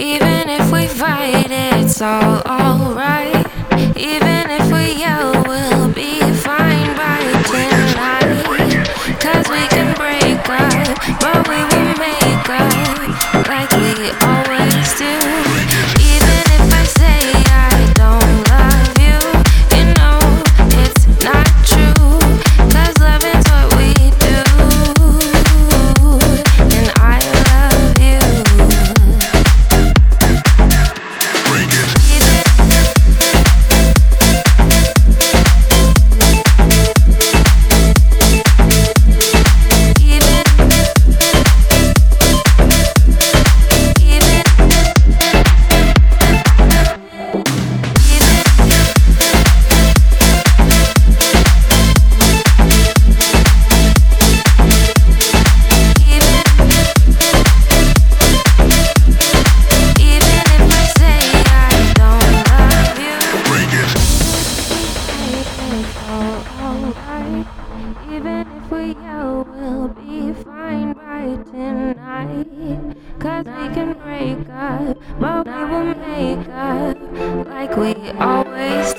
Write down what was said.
Even if we fight, it's all alright. Even if we yell, Even if we yell, we'll be fine by tonight. Cause we can break up, but we will make up like we always